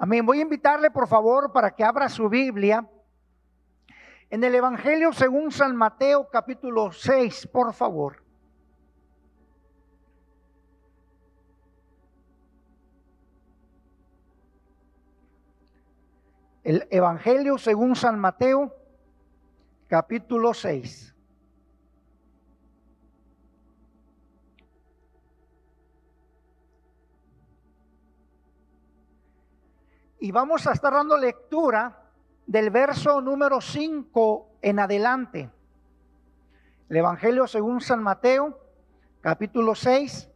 Amén. Voy a invitarle, por favor, para que abra su Biblia en el Evangelio según San Mateo capítulo 6, por favor. El Evangelio según San Mateo capítulo 6. Y vamos a estar dando lectura del verso número 5 en adelante. El Evangelio según San Mateo, capítulo 6,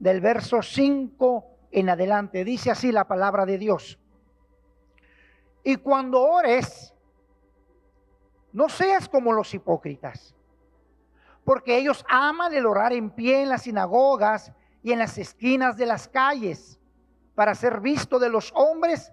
del verso 5 en adelante. Dice así la palabra de Dios. Y cuando ores, no seas como los hipócritas, porque ellos aman el orar en pie en las sinagogas y en las esquinas de las calles para ser visto de los hombres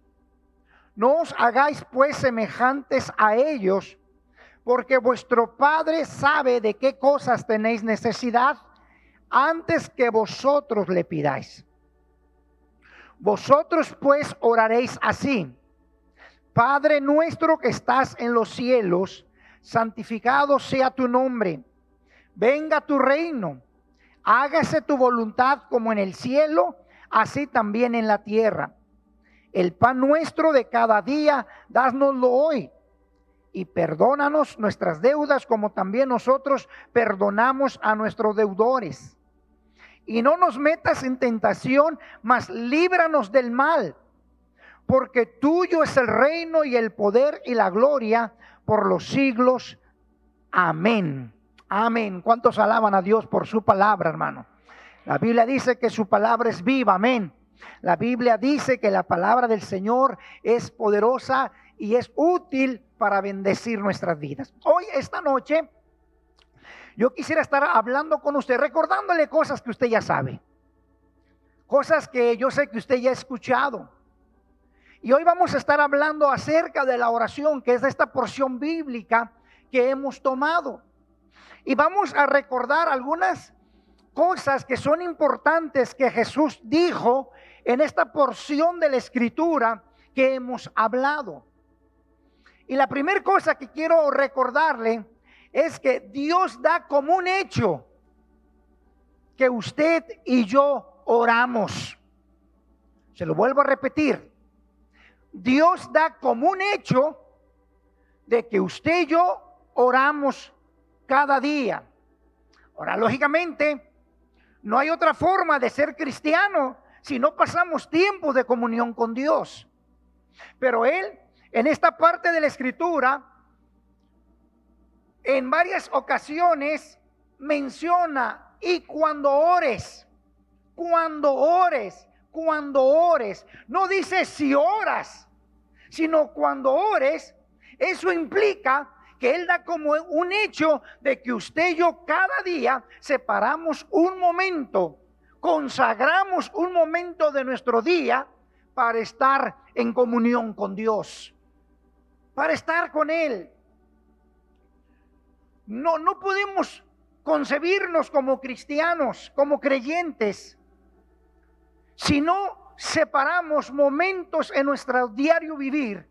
No os hagáis pues semejantes a ellos, porque vuestro Padre sabe de qué cosas tenéis necesidad antes que vosotros le pidáis. Vosotros pues oraréis así. Padre nuestro que estás en los cielos, santificado sea tu nombre. Venga tu reino. Hágase tu voluntad como en el cielo, así también en la tierra. El pan nuestro de cada día, dásnoslo hoy. Y perdónanos nuestras deudas como también nosotros perdonamos a nuestros deudores. Y no nos metas en tentación, mas líbranos del mal. Porque tuyo es el reino y el poder y la gloria por los siglos. Amén. Amén. ¿Cuántos alaban a Dios por su palabra, hermano? La Biblia dice que su palabra es viva. Amén. La Biblia dice que la palabra del Señor es poderosa y es útil para bendecir nuestras vidas. Hoy, esta noche, yo quisiera estar hablando con usted, recordándole cosas que usted ya sabe. Cosas que yo sé que usted ya ha escuchado. Y hoy vamos a estar hablando acerca de la oración, que es esta porción bíblica que hemos tomado. Y vamos a recordar algunas cosas que son importantes que Jesús dijo en esta porción de la escritura que hemos hablado. Y la primera cosa que quiero recordarle es que Dios da como un hecho que usted y yo oramos. Se lo vuelvo a repetir. Dios da como un hecho de que usted y yo oramos cada día. Ahora, lógicamente, no hay otra forma de ser cristiano si no pasamos tiempo de comunión con Dios. Pero Él, en esta parte de la escritura, en varias ocasiones menciona, y cuando ores, cuando ores, cuando ores, no dice si oras, sino cuando ores, eso implica que Él da como un hecho de que usted y yo cada día separamos un momento consagramos un momento de nuestro día para estar en comunión con Dios, para estar con Él. No, no podemos concebirnos como cristianos, como creyentes, si no separamos momentos en nuestro diario vivir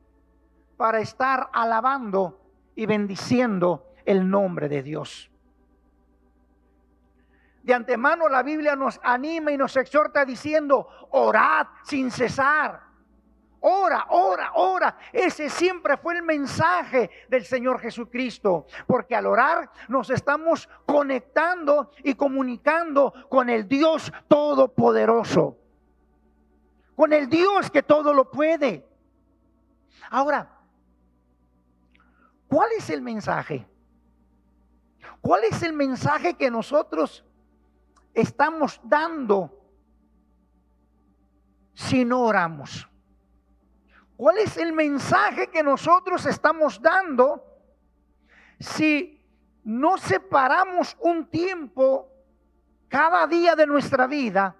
para estar alabando y bendiciendo el nombre de Dios. De antemano la Biblia nos anima y nos exhorta diciendo, orad sin cesar. Ora, ora, ora. Ese siempre fue el mensaje del Señor Jesucristo. Porque al orar nos estamos conectando y comunicando con el Dios Todopoderoso. Con el Dios que todo lo puede. Ahora, ¿cuál es el mensaje? ¿Cuál es el mensaje que nosotros estamos dando si no oramos? ¿Cuál es el mensaje que nosotros estamos dando si no separamos un tiempo cada día de nuestra vida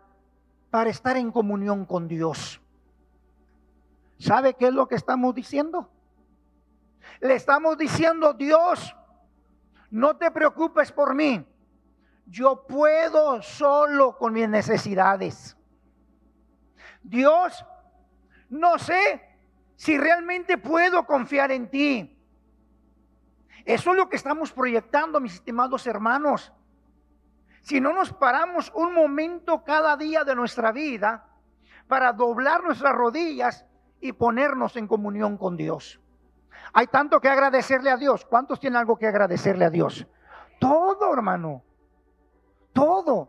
para estar en comunión con Dios? ¿Sabe qué es lo que estamos diciendo? Le estamos diciendo, Dios, no te preocupes por mí. Yo puedo solo con mis necesidades. Dios, no sé si realmente puedo confiar en ti. Eso es lo que estamos proyectando, mis estimados hermanos. Si no nos paramos un momento cada día de nuestra vida para doblar nuestras rodillas y ponernos en comunión con Dios. Hay tanto que agradecerle a Dios. ¿Cuántos tienen algo que agradecerle a Dios? Todo, hermano. Todo.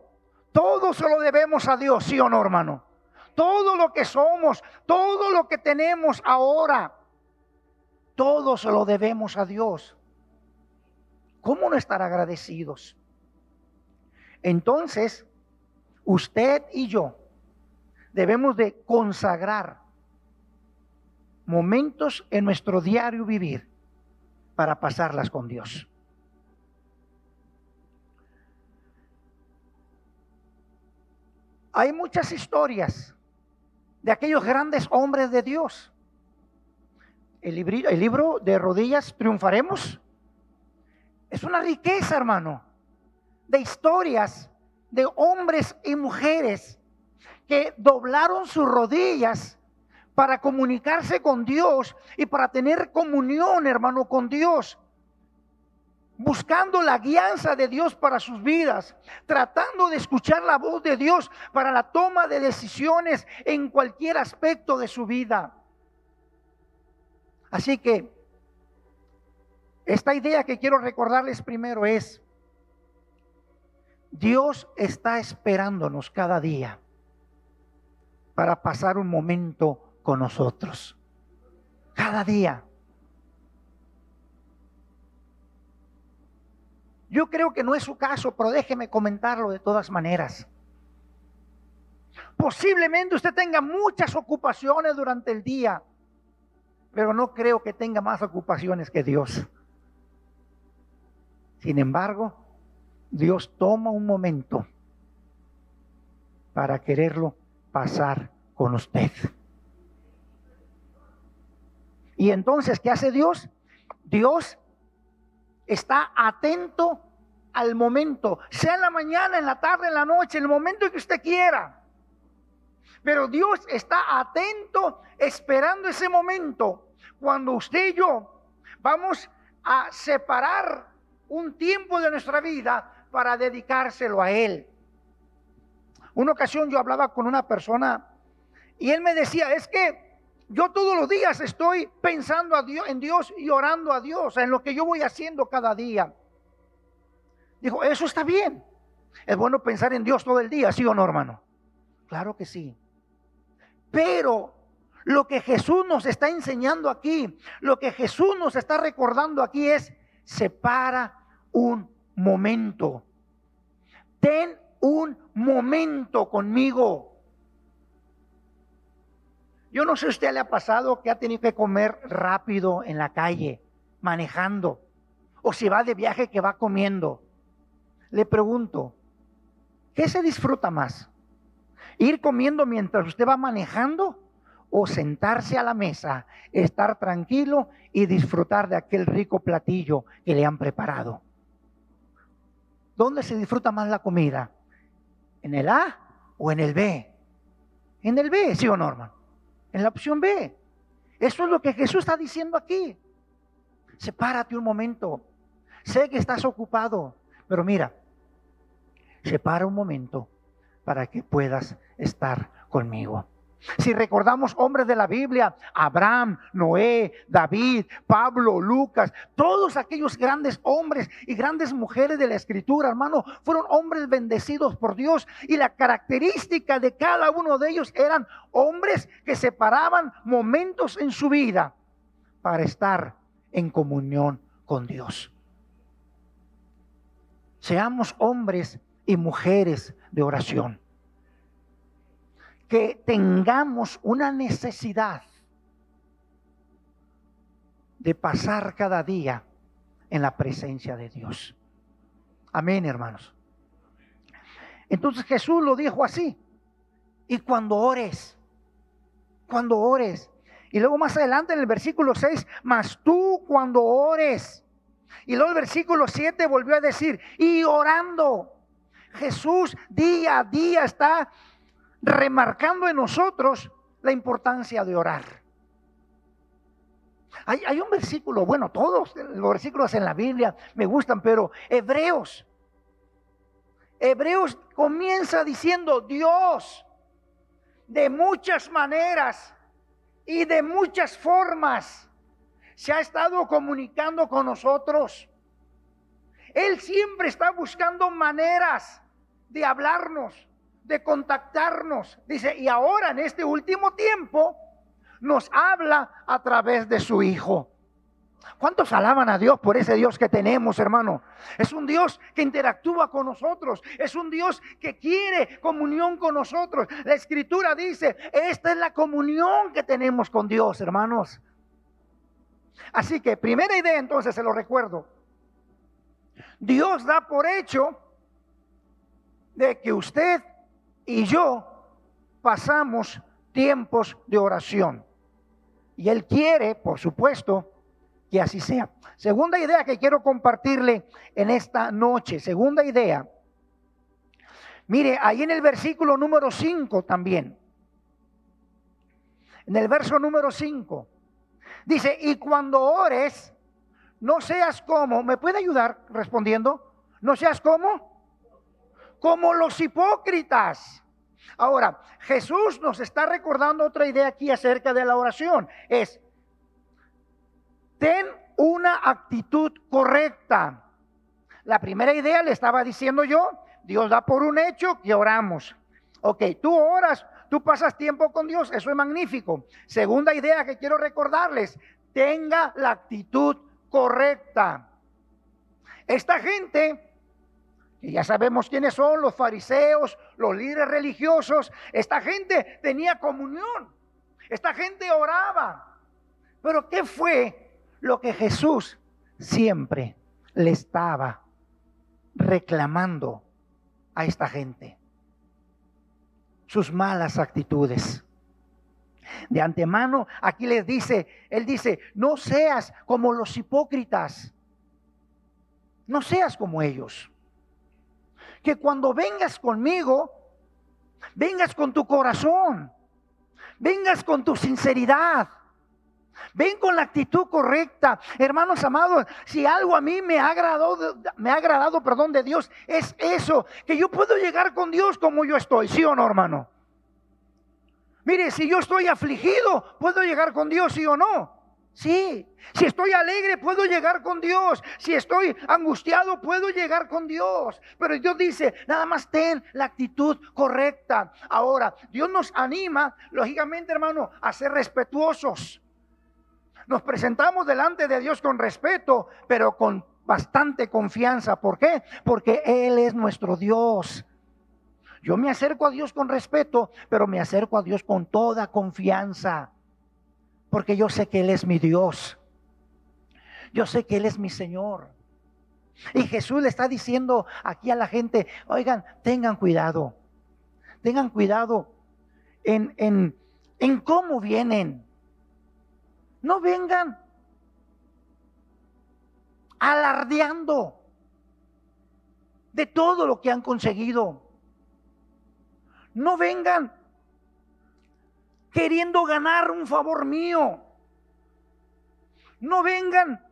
Todo se lo debemos a Dios, sí o no, hermano. Todo lo que somos, todo lo que tenemos ahora, todo se lo debemos a Dios. ¿Cómo no estar agradecidos? Entonces, usted y yo debemos de consagrar momentos en nuestro diario vivir para pasarlas con Dios. Hay muchas historias de aquellos grandes hombres de Dios. El, el libro de rodillas, triunfaremos. Es una riqueza, hermano, de historias de hombres y mujeres que doblaron sus rodillas para comunicarse con Dios y para tener comunión, hermano, con Dios. Buscando la guianza de Dios para sus vidas, tratando de escuchar la voz de Dios para la toma de decisiones en cualquier aspecto de su vida. Así que esta idea que quiero recordarles primero es, Dios está esperándonos cada día para pasar un momento con nosotros. Cada día. Yo creo que no es su caso, pero déjeme comentarlo de todas maneras. Posiblemente usted tenga muchas ocupaciones durante el día, pero no creo que tenga más ocupaciones que Dios. Sin embargo, Dios toma un momento para quererlo pasar con usted. Y entonces, ¿qué hace Dios? Dios está atento al momento, sea en la mañana, en la tarde, en la noche, en el momento que usted quiera. Pero Dios está atento esperando ese momento cuando usted y yo vamos a separar un tiempo de nuestra vida para dedicárselo a Él. Una ocasión yo hablaba con una persona y él me decía, es que yo todos los días estoy pensando a Dios, en Dios y orando a Dios, en lo que yo voy haciendo cada día. Dijo, eso está bien. Es bueno pensar en Dios todo el día, ¿sí o no, hermano? Claro que sí. Pero lo que Jesús nos está enseñando aquí, lo que Jesús nos está recordando aquí es, separa un momento. Ten un momento conmigo. Yo no sé si a usted le ha pasado que ha tenido que comer rápido en la calle, manejando, o si va de viaje que va comiendo. Le pregunto, ¿qué se disfruta más? ¿Ir comiendo mientras usted va manejando o sentarse a la mesa, estar tranquilo y disfrutar de aquel rico platillo que le han preparado? ¿Dónde se disfruta más la comida? ¿En el A o en el B? En el B, sí o no, en la opción B. Eso es lo que Jesús está diciendo aquí. Sepárate un momento. Sé que estás ocupado, pero mira, separa un momento para que puedas estar conmigo. Si recordamos hombres de la Biblia, Abraham, Noé, David, Pablo, Lucas, todos aquellos grandes hombres y grandes mujeres de la escritura, hermano, fueron hombres bendecidos por Dios y la característica de cada uno de ellos eran hombres que separaban momentos en su vida para estar en comunión con Dios. Seamos hombres y mujeres de oración que tengamos una necesidad de pasar cada día en la presencia de Dios. Amén, hermanos. Entonces Jesús lo dijo así. Y cuando ores, cuando ores. Y luego más adelante en el versículo 6, mas tú cuando ores. Y luego el versículo 7 volvió a decir, y orando. Jesús día a día está remarcando en nosotros la importancia de orar. Hay, un versículo, bueno, todos los versículos en la Biblia me gustan, pero Hebreos. Hebreos comienza diciendo, Dios, de muchas maneras y de muchas formas se ha estado comunicando con nosotros. Él siempre está buscando maneras de hablarnos, de contactarnos. Dice, y ahora en este último tiempo nos habla a través de su Hijo. ¿Cuántos alaban a Dios por ese Dios que tenemos, hermano? Es un Dios que interactúa con nosotros. Es un Dios que quiere comunión con nosotros. La escritura dice, esta es la comunión que tenemos con Dios, hermanos. Así que, primera idea entonces, se lo recuerdo. Dios da por hecho de que usted y yo pasamos tiempos de oración. Y Él quiere, por supuesto, que así sea. Segunda idea que quiero compartirle en esta noche. Segunda idea. Mire, ahí en el versículo número 5 también. En el verso número 5. Dice, y cuando ores, no seas como, ¿me puede ayudar respondiendo? No seas como, como los hipócritas. Ahora, Jesús nos está recordando otra idea aquí acerca de la oración. Es, ten una actitud correcta. La primera idea le estaba diciendo yo, Dios da por un hecho que oramos. Ok, tú oras, tú pasas tiempo con Dios, eso es magnífico. Segunda idea que quiero recordarles, tenga la actitud correcta. Esta gente, que ya sabemos quiénes son, los fariseos, los líderes religiosos, esta gente tenía comunión, esta gente oraba. Pero ¿qué fue lo que Jesús siempre le estaba reclamando a esta gente. Sus malas actitudes. De antemano, aquí les dice, Él dice, no seas como los hipócritas. No seas como ellos. Que cuando vengas conmigo, vengas con tu corazón, vengas con tu sinceridad Ven con la actitud correcta. Hermanos amados, si algo a mí me ha agradado, me ha agradado, perdón, de Dios, es eso, que yo puedo llegar con Dios como yo estoy, ¿sí o no, hermano? Mire, si yo estoy afligido, ¿puedo llegar con Dios, sí o no? Sí, si estoy alegre puedo llegar con Dios. Si estoy angustiado puedo llegar con Dios. Pero Dios dice, nada más ten la actitud correcta. Ahora, Dios nos anima, lógicamente hermano, a ser respetuosos. Nos presentamos delante de Dios con respeto, pero con bastante confianza. ¿Por qué? Porque Él es nuestro Dios. Yo me acerco a Dios con respeto, pero me acerco a Dios con toda confianza. Porque yo sé que Él es mi Dios. Yo sé que Él es mi Señor. Y Jesús le está diciendo aquí a la gente, oigan, tengan cuidado. Tengan cuidado en, en, en cómo vienen no vengan alardeando de todo lo que han conseguido. No vengan queriendo ganar un favor mío. No vengan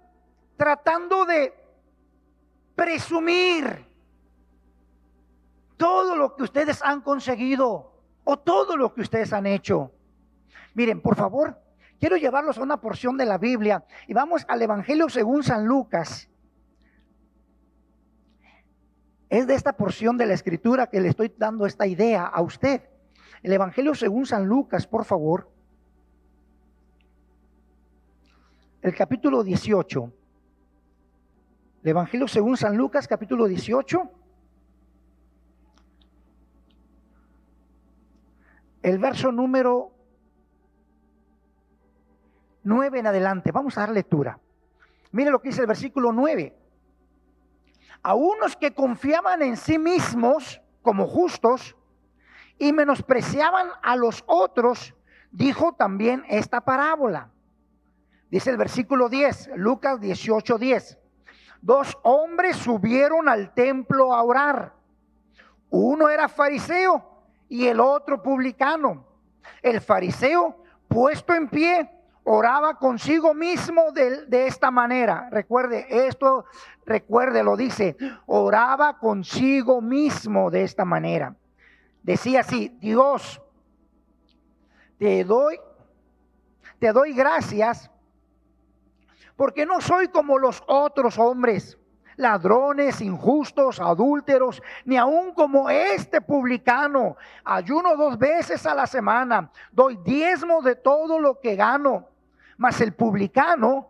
tratando de presumir todo lo que ustedes han conseguido o todo lo que ustedes han hecho. Miren, por favor, Quiero llevarlos a una porción de la Biblia y vamos al Evangelio según San Lucas. Es de esta porción de la escritura que le estoy dando esta idea a usted. El Evangelio según San Lucas, por favor. El capítulo 18. El Evangelio según San Lucas, capítulo 18. El verso número 9 en adelante. Vamos a dar lectura. Mire lo que dice el versículo 9. A unos que confiaban en sí mismos como justos y menospreciaban a los otros, dijo también esta parábola. Dice el versículo 10, Lucas 18, 10. Dos hombres subieron al templo a orar. Uno era fariseo y el otro publicano. El fariseo, puesto en pie, oraba consigo mismo de, de, esta manera. Recuerde, esto, recuerde, lo dice, oraba consigo mismo de esta manera. Decía así, Dios, te doy, te doy gracias porque no soy como los otros hombres, ladrones, injustos, adúlteros, ni aun como este publicano. Ayuno dos veces a la semana, doy diezmo de todo lo que gano. Mas el publicano,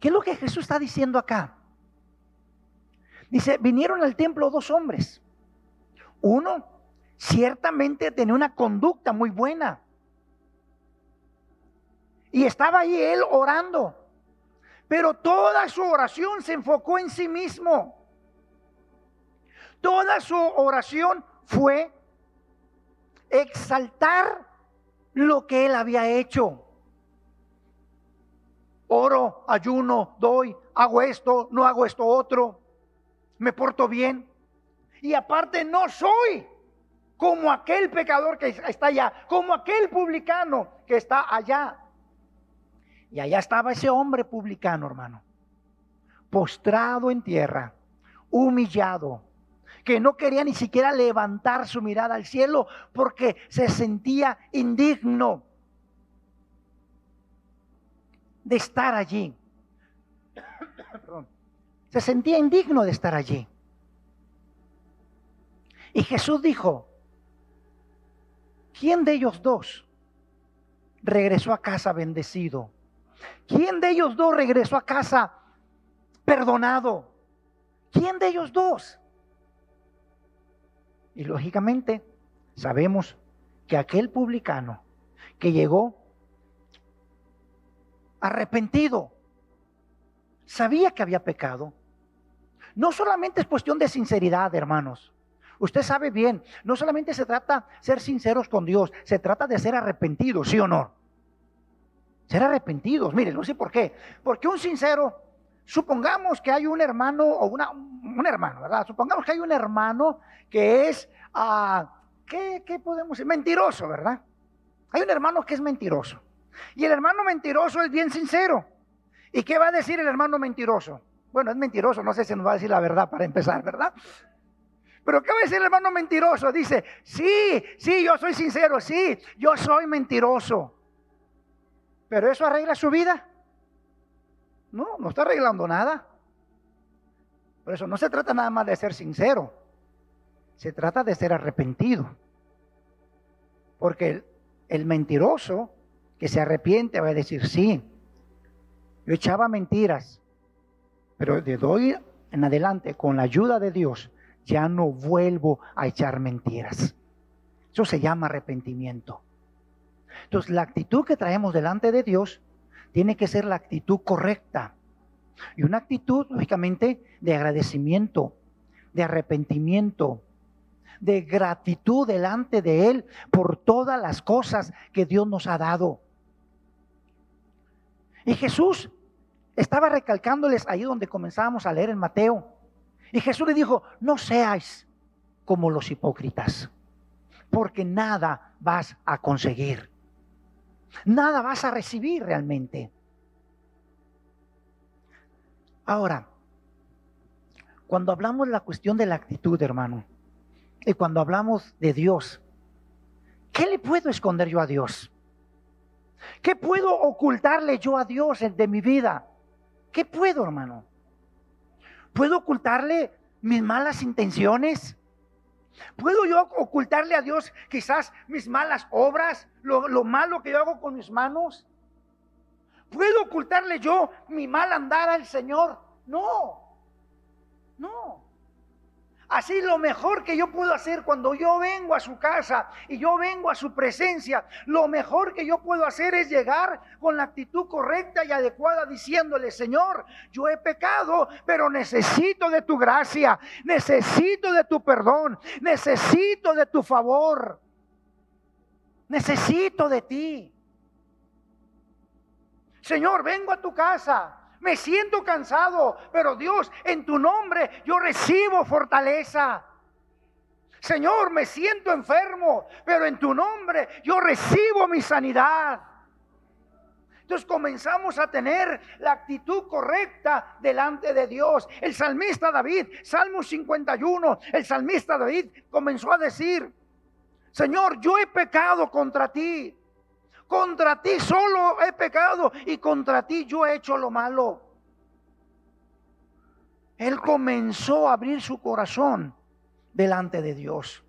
¿Qué es lo que Jesús está diciendo acá? Dice, vinieron al templo dos hombres. Uno ciertamente tenía una conducta muy buena. Y estaba ahí él orando. Pero toda su oración se enfocó en sí mismo. Toda su oración fue exaltar lo que él había hecho. Oro, ayuno, doy, hago esto, no hago esto otro, me porto bien. Y aparte no soy como aquel pecador que está allá, como aquel publicano que está allá. Y allá estaba ese hombre publicano, hermano, postrado en tierra, humillado, que no quería ni siquiera levantar su mirada al cielo porque se sentía indigno de estar allí. Se sentía indigno de estar allí. Y Jesús dijo, ¿quién de ellos dos regresó a casa bendecido? ¿Quién de ellos dos regresó a casa perdonado? ¿Quién de ellos dos? Y lógicamente sabemos que aquel publicano que llegó arrepentido, sabía que había pecado. No solamente es cuestión de sinceridad, hermanos. Usted sabe bien, no solamente se trata de ser sinceros con Dios, se trata de ser arrepentidos, ¿sí o no? ser arrepentidos. Miren, no sé por qué. Porque un sincero, supongamos que hay un hermano o una, un hermano, ¿verdad? Supongamos que hay un hermano que es, uh, ¿qué, ¿qué podemos decir? Mentiroso, ¿verdad? Hay un hermano que es mentiroso. Y el hermano mentiroso es bien sincero. ¿Y qué va a decir el hermano mentiroso? Bueno, es mentiroso, no sé si nos va a decir la verdad para empezar, ¿verdad? Pero ¿qué va a decir el hermano mentiroso? Dice, sí, sí, yo soy sincero, sí, yo soy mentiroso. Pero eso arregla su vida. No, no está arreglando nada. Por eso no se trata nada más de ser sincero. Se trata de ser arrepentido. Porque el, el mentiroso que se arrepiente va a decir, sí, yo echaba mentiras, pero de hoy en adelante, con la ayuda de Dios, ya no vuelvo a echar mentiras. Eso se llama arrepentimiento. Entonces, la actitud que traemos delante de Dios tiene que ser la actitud correcta. Y una actitud, lógicamente, de agradecimiento, de arrepentimiento, de gratitud delante de Él por todas las cosas que Dios nos ha dado. Y Jesús estaba recalcándoles ahí donde comenzábamos a leer en Mateo. Y Jesús le dijo, no seáis como los hipócritas, porque nada vas a conseguir nada vas a recibir realmente. Ahora, cuando hablamos de la cuestión de la actitud, hermano, y cuando hablamos de Dios, ¿qué le puedo esconder yo a Dios? ¿Qué puedo ocultarle yo a Dios de mi vida? ¿Qué puedo, hermano? ¿Puedo ocultarle mis malas intenciones? ¿Puedo yo ocultarle a Dios quizás mis malas obras, lo, lo, malo que yo hago con mis manos? ¿Puedo ocultarle yo mi mal andar al Señor? No, no. Así lo mejor que yo puedo hacer cuando yo vengo a su casa y yo vengo a su presencia, lo mejor que yo puedo hacer es llegar con la actitud correcta y adecuada diciéndole, Señor, yo he pecado, pero necesito de tu gracia, necesito de tu perdón, necesito de tu favor, necesito de ti. Señor, vengo a tu casa, me siento cansado, pero Dios, en tu nombre yo recibo fortaleza. Señor, me siento enfermo, pero en tu nombre yo recibo mi sanidad. Entonces comenzamos a tener la actitud correcta delante de Dios. El salmista David, Salmo 51, el salmista David comenzó a decir, Señor, yo he pecado contra ti. Contra ti solo he pecado y contra ti yo he hecho lo malo. Él comenzó a abrir su corazón delante de Dios.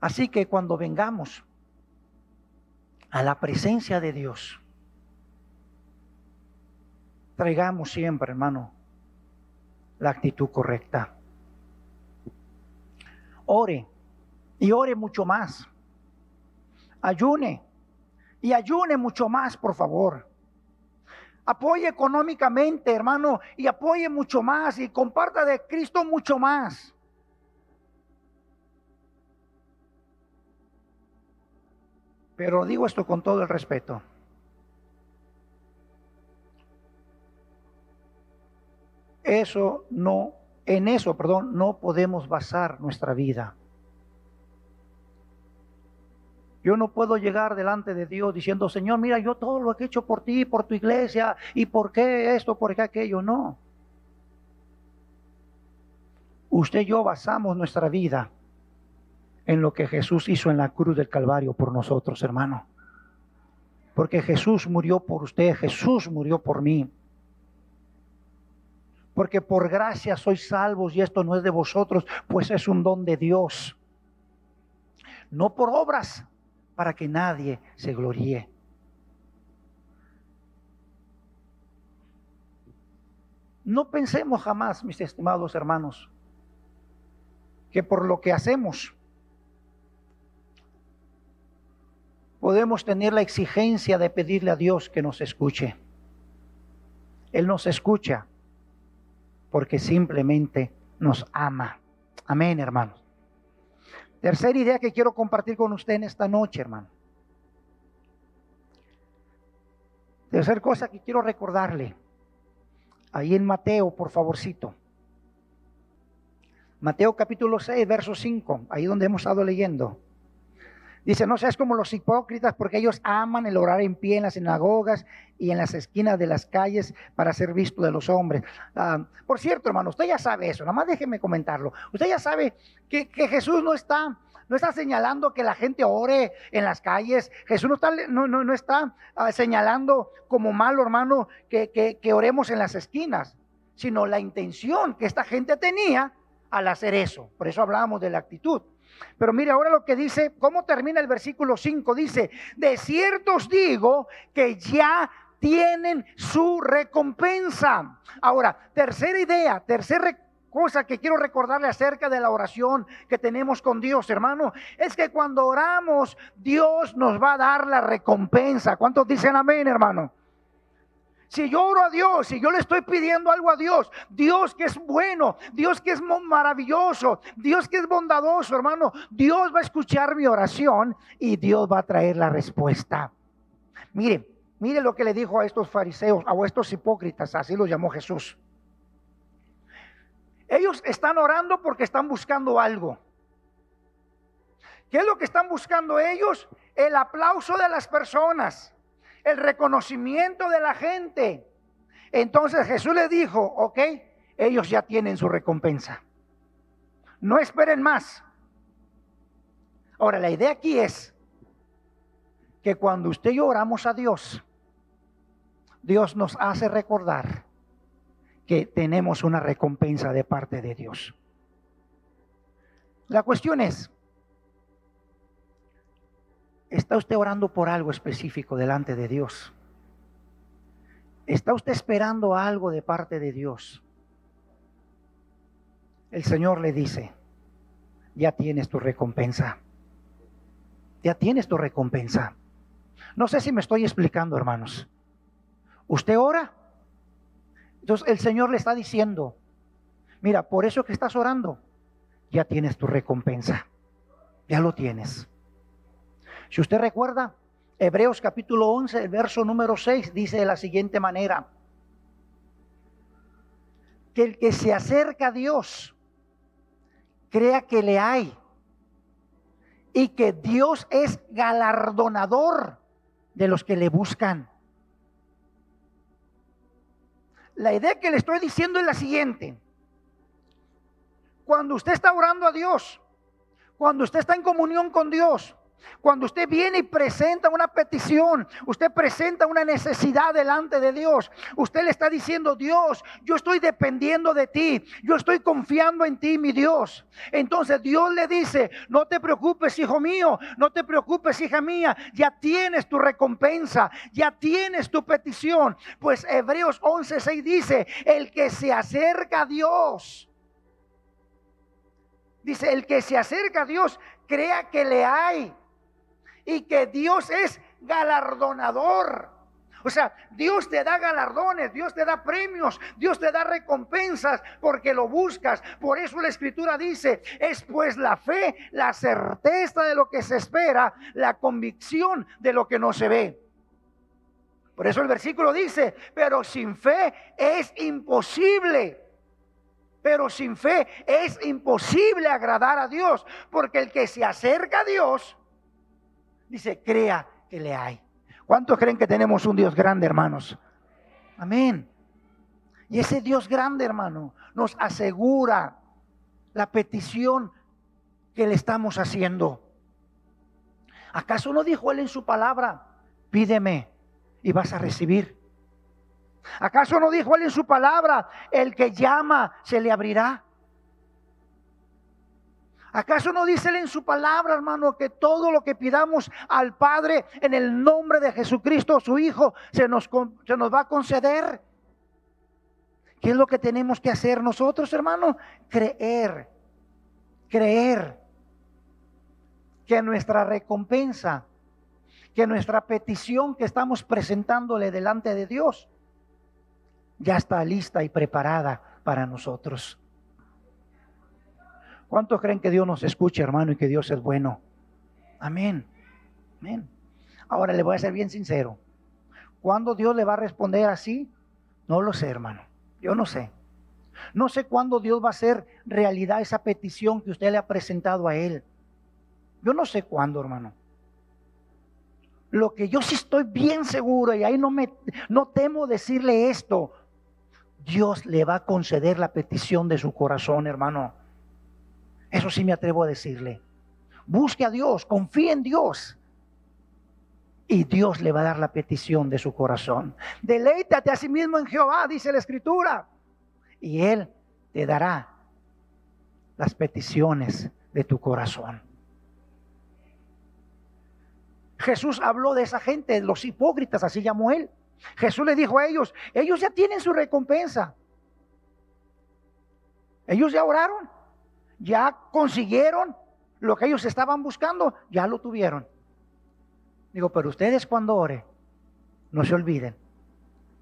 Así que cuando vengamos a la presencia de Dios, traigamos siempre, hermano, la actitud correcta. Ore y ore mucho más. Ayune y ayune mucho más, por favor. Apoye económicamente, hermano, y apoye mucho más y comparta de Cristo mucho más. Pero digo esto con todo el respeto. Eso no, en eso, perdón, no podemos basar nuestra vida. Yo no puedo llegar delante de Dios diciendo, Señor, mira, yo todo lo que he hecho por ti, por tu iglesia, y por qué esto, por qué aquello. No. Usted y yo basamos nuestra vida en lo que Jesús hizo en la cruz del Calvario por nosotros, hermano. Porque Jesús murió por usted, Jesús murió por mí. Porque por gracia sois salvos y esto no es de vosotros, pues es un don de Dios. No por obras, para que nadie se gloríe. No pensemos jamás, mis estimados hermanos, que por lo que hacemos podemos tener la exigencia de pedirle a Dios que nos escuche. Él nos escucha porque simplemente nos ama. Amén, hermanos. Tercera idea que quiero compartir con usted en esta noche, hermano. Tercera cosa que quiero recordarle. Ahí en Mateo, por favorcito. Mateo capítulo 6, verso 5, ahí donde hemos estado leyendo. Dice, no seas como los hipócritas, porque ellos aman el orar en pie en las sinagogas y en las esquinas de las calles para ser visto de los hombres. Ah, por cierto, hermano, usted ya sabe eso, nada más déjeme comentarlo. Usted ya sabe que, Jesús no está, no está señalando que la gente ore en las calles. Jesús no está, no, no, está ah, señalando como malo, hermano, que, que oremos en las esquinas, sino la intención que esta gente tenía al hacer eso. Por eso hablábamos de la actitud. Pero mire ahora lo que dice, ¿cómo termina el versículo 5? Dice, de cierto os digo que ya tienen su recompensa. Ahora, tercera idea, tercera cosa que quiero recordarle acerca de la oración que tenemos con Dios, hermano, es que cuando oramos, Dios nos va a dar la recompensa. ¿Cuántos dicen amén, hermano? Si yo oro a Dios, si yo le estoy pidiendo algo a Dios, Dios que es bueno, Dios que es maravilloso, Dios que es bondadoso, hermano, Dios va a escuchar mi oración y Dios va a traer la respuesta. Mire, mire lo que le dijo a estos fariseos, a estos hipócritas, así los llamó Jesús. Ellos están orando porque están buscando algo. ¿Qué es lo que están buscando ellos? El aplauso de las personas el reconocimiento de la gente. Entonces Jesús le dijo, ok, ellos ya tienen su recompensa. No esperen más. Ahora, la idea aquí es que cuando usted y yo oramos a Dios, Dios nos hace recordar que tenemos una recompensa de parte de Dios. La cuestión es, ¿está usted orando por algo específico delante de Dios? ¿Está usted esperando algo de parte de Dios? El Señor le dice, ya tienes tu recompensa. Ya tienes tu recompensa. No sé si me estoy explicando, hermanos. Usted ora. Entonces el Señor le está diciendo, mira, por eso que estás orando, ya tienes tu recompensa. Ya lo tienes. Si usted recuerda, Hebreos capítulo 11, el verso número 6 dice de la siguiente manera, que el que se acerca a Dios crea que le hay y que Dios es galardonador de los que le buscan. La idea que le estoy diciendo es la siguiente. Cuando usted está orando a Dios, cuando usted está en comunión con Dios, cuando usted viene y presenta una petición, usted presenta una necesidad delante de Dios, usted le está diciendo, Dios, yo estoy dependiendo de ti, yo estoy confiando en ti, mi Dios. Entonces Dios le dice, no te preocupes, hijo mío, no te preocupes, hija mía, ya tienes tu recompensa, ya tienes tu petición. Pues Hebreos 11:6 dice, el que se acerca a Dios, dice, el que se acerca a Dios, crea que le hay y que Dios es galardonador. O sea, Dios te da galardones, Dios te da premios, Dios te da recompensas porque lo buscas. Por eso la escritura dice, es pues la fe, la certeza de lo que se espera, la convicción de lo que no se ve. Por eso el versículo dice, pero sin fe es imposible. Pero sin fe es imposible agradar a Dios, porque el que se acerca a Dios, dice, crea que le hay. ¿Cuántos creen que tenemos un Dios grande, hermanos? Amén. Y ese Dios grande, hermano, nos asegura la petición que le estamos haciendo. ¿Acaso no dijo él en su palabra, pídeme y vas a recibir? ¿Acaso no dijo él en su palabra, el que llama se le abrirá? ¿Acaso no dice en su palabra, hermano, que todo lo que pidamos al Padre en el nombre de Jesucristo, su Hijo, se nos, se nos va a conceder? ¿Qué es lo que tenemos que hacer nosotros, hermano? Creer, creer que nuestra recompensa, que nuestra petición que estamos presentándole delante de Dios, ya está lista y preparada para nosotros. ¿Cuántos creen que Dios nos escucha, hermano, y que Dios es bueno? Amén. Amén. Ahora le voy a ser bien sincero. ¿Cuándo Dios le va a responder así? No lo sé, hermano. Yo no sé. No sé cuándo Dios va a hacer realidad esa petición que usted le ha presentado a Él. Yo no sé cuándo, hermano. Lo que yo sí estoy bien seguro, y ahí no me no temo decirle esto. Dios le va a conceder la petición de su corazón, hermano. Eso sí me atrevo a decirle. Busque a Dios, confíe en Dios. Y Dios le va a dar la petición de su corazón. Deleítate a sí mismo en Jehová, dice la Escritura. Y Él te dará las peticiones de tu corazón. Jesús habló de esa gente, los hipócritas, así llamó Él. Jesús le dijo a ellos, ellos ya tienen su recompensa. Ellos ya oraron ya consiguieron lo que ellos estaban buscando, ya lo tuvieron. Digo, pero ustedes cuando oren, no se olviden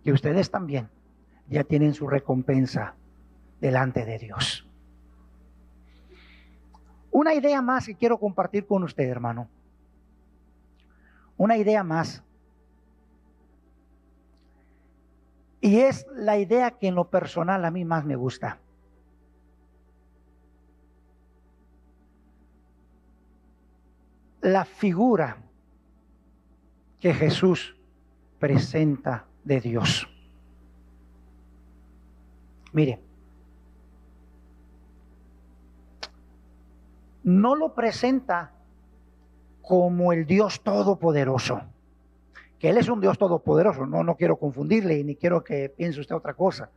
que ustedes también ya tienen su recompensa delante de Dios. Una idea más que quiero compartir con usted, hermano. Una idea más. Y es la idea que en lo personal a mí más me gusta. La figura que Jesús presenta de Dios. Mire, no lo presenta como el Dios Todopoderoso. Que Él es un Dios Todopoderoso. No, no quiero confundirle ni quiero que piense usted otra cosa.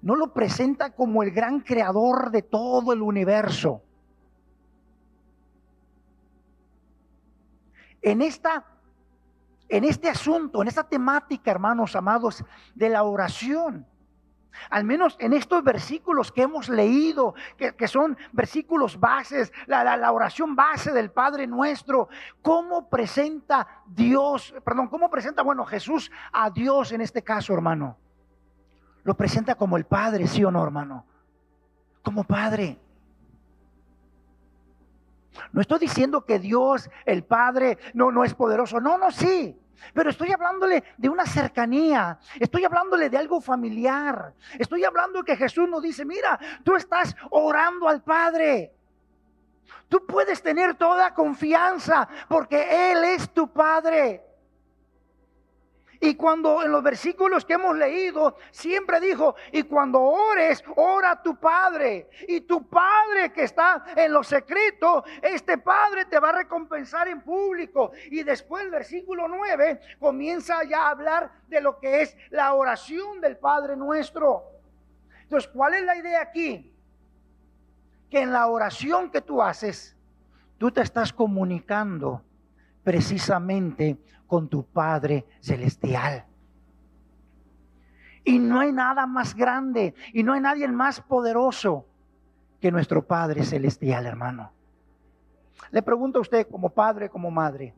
No lo presenta como el gran creador de todo el universo. En esta en este asunto, en esta temática, hermanos amados, de la oración. Al menos en estos versículos que hemos leído, que, son versículos bases, la, la, oración base del Padre nuestro, ¿cómo presenta Dios, perdón, cómo presenta, bueno, Jesús a Dios en este caso, hermano? Lo presenta como el Padre, sí o no, hermano? Como Padre. No estoy diciendo que Dios, el Padre, no, no es poderoso. No, no, sí. Pero estoy hablándole de una cercanía, estoy hablándole de algo familiar, estoy hablando que Jesús nos dice, mira, tú estás orando al Padre. Tú puedes tener toda confianza porque Él es tu Padre. Y cuando en los versículos que hemos leído, siempre dijo, y cuando ores, ora a tu Padre. Y tu Padre que está en lo secreto, este Padre te va a recompensar en público. Y después el versículo 9 comienza ya a hablar de lo que es la oración del Padre nuestro. Entonces, ¿cuál es la idea aquí? Que en la oración que tú haces, tú te estás comunicando precisamente con tu Padre Celestial. Y no hay nada más grande y no hay nadie más poderoso que nuestro Padre Celestial, hermano. Le pregunto a usted como padre, como madre,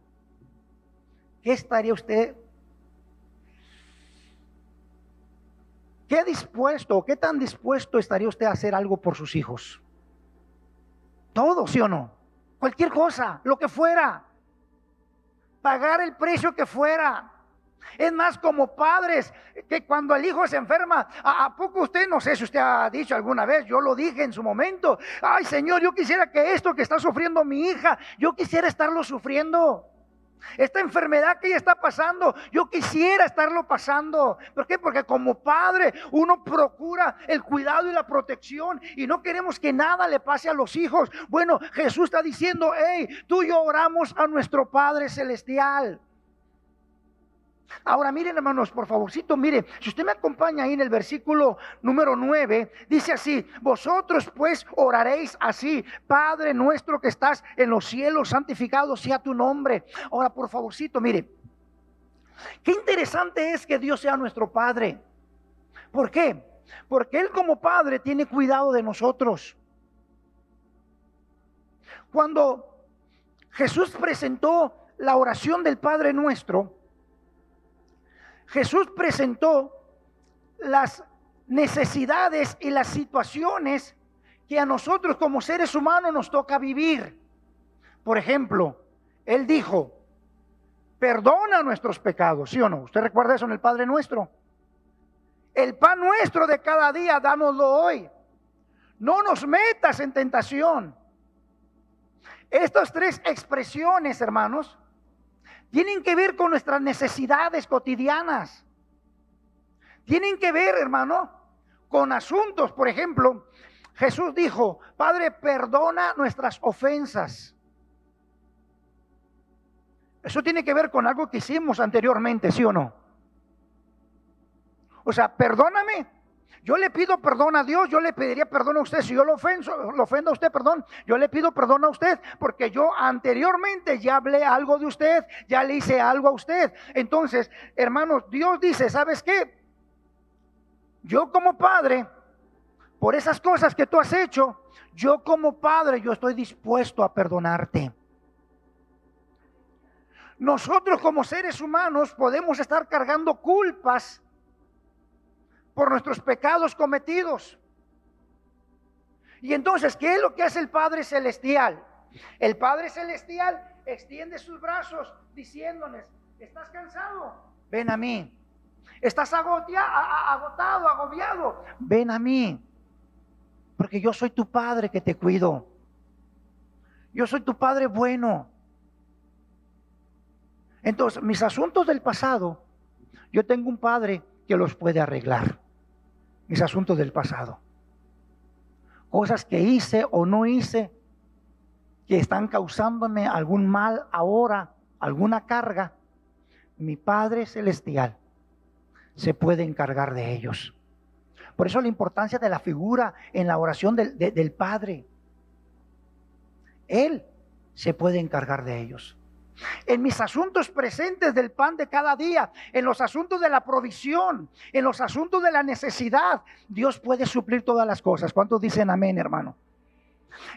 ¿qué estaría usted, qué dispuesto, qué tan dispuesto estaría usted a hacer algo por sus hijos? Todo, ¿sí o no? Cualquier cosa, lo que fuera pagar el precio que fuera. Es más, como padres, que cuando el hijo se enferma, ¿a, poco usted, no sé si usted ha dicho alguna vez, yo lo dije en su momento, ay Señor, yo quisiera que esto que está sufriendo mi hija, yo quisiera estarlo sufriendo. Esta enfermedad que ella está pasando, yo quisiera estarlo pasando. ¿Por qué? Porque como padre uno procura el cuidado y la protección y no queremos que nada le pase a los hijos. Bueno, Jesús está diciendo, hey, tú y yo oramos a nuestro Padre Celestial. Ahora miren hermanos, por favorcito, mire, si usted me acompaña ahí en el versículo número 9, dice así, vosotros pues oraréis así, Padre nuestro que estás en los cielos, santificado sea tu nombre. Ahora por favorcito, mire, qué interesante es que Dios sea nuestro Padre. ¿Por qué? Porque Él como Padre tiene cuidado de nosotros. Cuando Jesús presentó la oración del Padre nuestro, Jesús presentó las necesidades y las situaciones que a nosotros como seres humanos nos toca vivir. Por ejemplo, Él dijo, perdona nuestros pecados, ¿sí o no? ¿Usted recuerda eso en el Padre nuestro? El pan nuestro de cada día, dánoslo hoy. No nos metas en tentación. Estas tres expresiones, hermanos, tienen que ver con nuestras necesidades cotidianas. Tienen que ver, hermano, con asuntos. Por ejemplo, Jesús dijo, Padre, perdona nuestras ofensas. Eso tiene que ver con algo que hicimos anteriormente, ¿sí o no? O sea, perdóname yo le pido perdón a Dios, yo le pediría perdón a usted. Si yo lo, ofendo, lo ofendo a usted, perdón, yo le pido perdón a usted porque yo anteriormente ya hablé algo de usted, ya le hice algo a usted. Entonces, hermanos, Dios dice, ¿sabes qué? Yo como padre, por esas cosas que tú has hecho, yo como padre, yo estoy dispuesto a perdonarte. Nosotros como seres humanos podemos estar cargando culpas por nuestros pecados cometidos. Y entonces, ¿qué es lo que hace el Padre Celestial? El Padre Celestial extiende sus brazos diciéndoles, ¿estás cansado? Ven a mí. ¿Estás agotado, agobiado? Ven a mí. Porque yo soy tu Padre que te cuido. Yo soy tu Padre bueno. Entonces, mis asuntos del pasado, yo tengo un Padre que los puede arreglar mis asuntos del pasado. Cosas que hice o no hice. que están causándome algún mal ahora, alguna carga, mi Padre Celestial se puede encargar de ellos. Por eso la importancia de la figura en la oración del, del Padre. Él se puede encargar de ellos. En mis asuntos presentes del pan de cada día, en los asuntos de la provisión, en los asuntos de la necesidad, Dios puede suplir todas las cosas. ¿Cuántos dicen amén, hermano?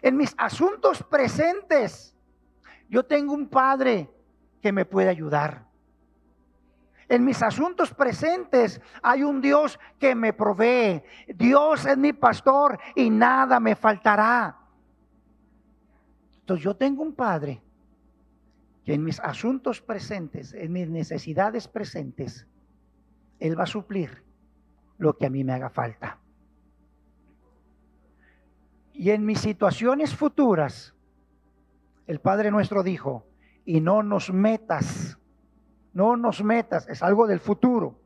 En mis asuntos presentes, yo tengo un Padre que me puede ayudar. En mis asuntos presentes hay un Dios que me provee. Dios es mi pastor y nada me faltará. Entonces yo tengo un Padre que en mis asuntos presentes, en mis necesidades presentes, Él va a suplir lo que a mí me haga falta. Y en mis situaciones futuras, el Padre nuestro dijo, y no nos metas, no nos metas, es algo del futuro,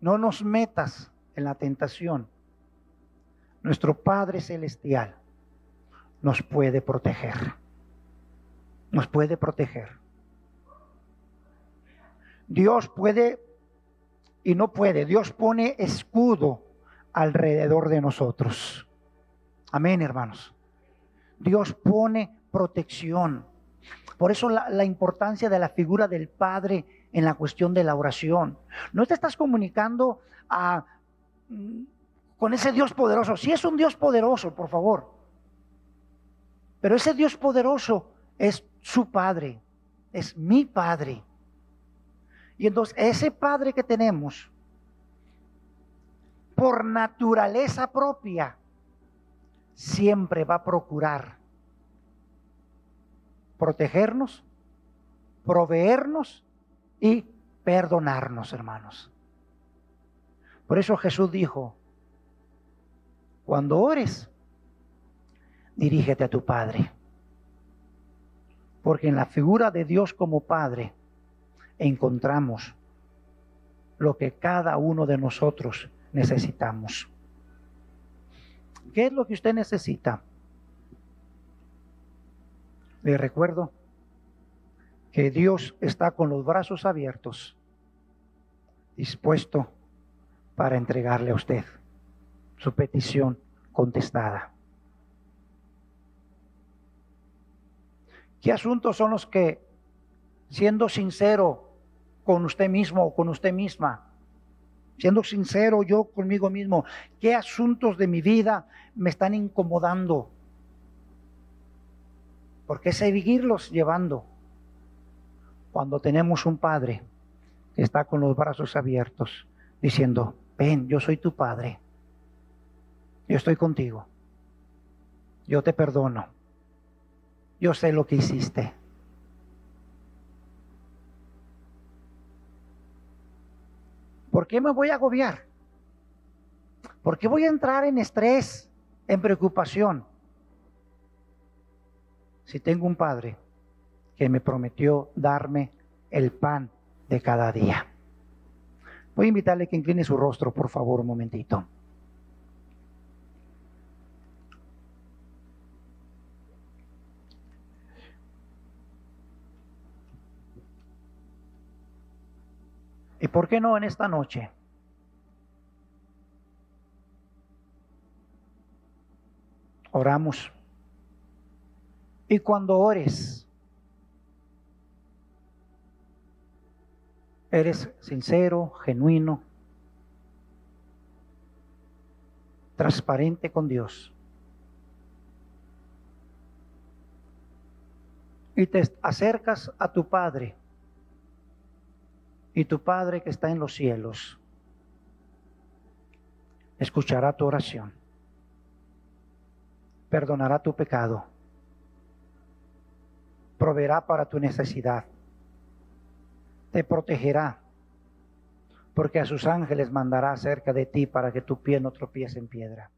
no nos metas en la tentación. Nuestro Padre Celestial nos puede proteger. Nos puede proteger. Dios puede y no puede. Dios pone escudo alrededor de nosotros. Amén, hermanos. Dios pone protección. Por eso la, importancia de la figura del Padre en la cuestión de la oración. No te estás comunicando mm, con ese Dios poderoso. Si es un Dios poderoso, por favor. Pero ese Dios poderoso es su Padre, es mi Padre. Y entonces ese Padre que tenemos, por naturaleza propia, siempre va a procurar protegernos, proveernos y perdonarnos, hermanos. Por eso Jesús dijo, cuando ores, dirígete a tu Padre. Porque en la figura de Dios como Padre encontramos lo que cada uno de nosotros necesitamos. ¿Qué es lo que usted necesita? Le recuerdo que Dios está con los brazos abiertos, dispuesto para entregarle a usted su petición contestada. ¿Qué asuntos son los que, siendo sincero con usted mismo o con usted misma, siendo sincero yo conmigo mismo, qué asuntos de mi vida me están incomodando? ¿Por qué seguirlos llevando cuando tenemos un Padre que está con los brazos abiertos diciendo, ven, yo soy tu Padre, yo estoy contigo, yo te perdono? Yo sé lo que hiciste. ¿Por qué me voy a agobiar? ¿Por qué voy a entrar en estrés, en preocupación? Si tengo un padre que me prometió darme el pan de cada día. Voy a invitarle que incline su rostro, por favor, un momentito. ¿Y por qué no en esta noche? Oramos. Y cuando ores, eres sincero, genuino, transparente con Dios. Y te acercas a tu Padre y tu Padre que está en los cielos escuchará tu oración, perdonará tu pecado, proveerá para tu necesidad, te protegerá, porque a sus ángeles mandará cerca de ti para que tu pie no tropiece en piedra.